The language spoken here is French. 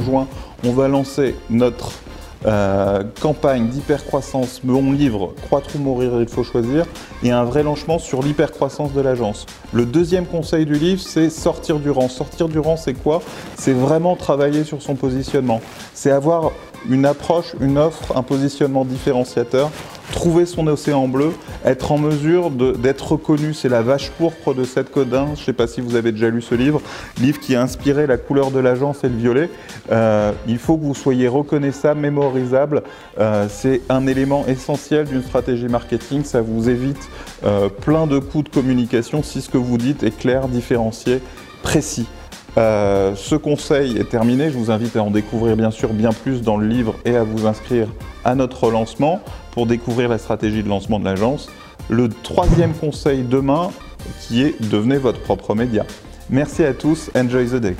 juin, on va lancer notre euh, campagne d'hypercroissance, mon livre Croître ou mourir, il faut choisir, et un vrai lancement sur l'hypercroissance de l'agence. Le deuxième conseil du livre, c'est sortir du rang. Sortir du rang, c'est quoi? C'est vraiment travailler sur son positionnement. C'est avoir une approche, une offre, un positionnement différenciateur, trouver son océan bleu, être en mesure d'être reconnu. C'est la vache pourpre de Seth Codin. Je ne sais pas si vous avez déjà lu ce livre, livre qui a inspiré la couleur de l'agence et le violet. Euh, il faut que vous soyez reconnaissable, mémorisable. Euh, c'est un élément essentiel d'une stratégie marketing. Ça vous évite euh, plein de coups de communication si ce que vous dites est clair, différencié, précis. Euh, ce conseil est terminé. Je vous invite à en découvrir bien sûr bien plus dans le livre et à vous inscrire à notre lancement pour découvrir la stratégie de lancement de l'agence. Le troisième conseil demain qui est devenez votre propre média. Merci à tous, enjoy the day.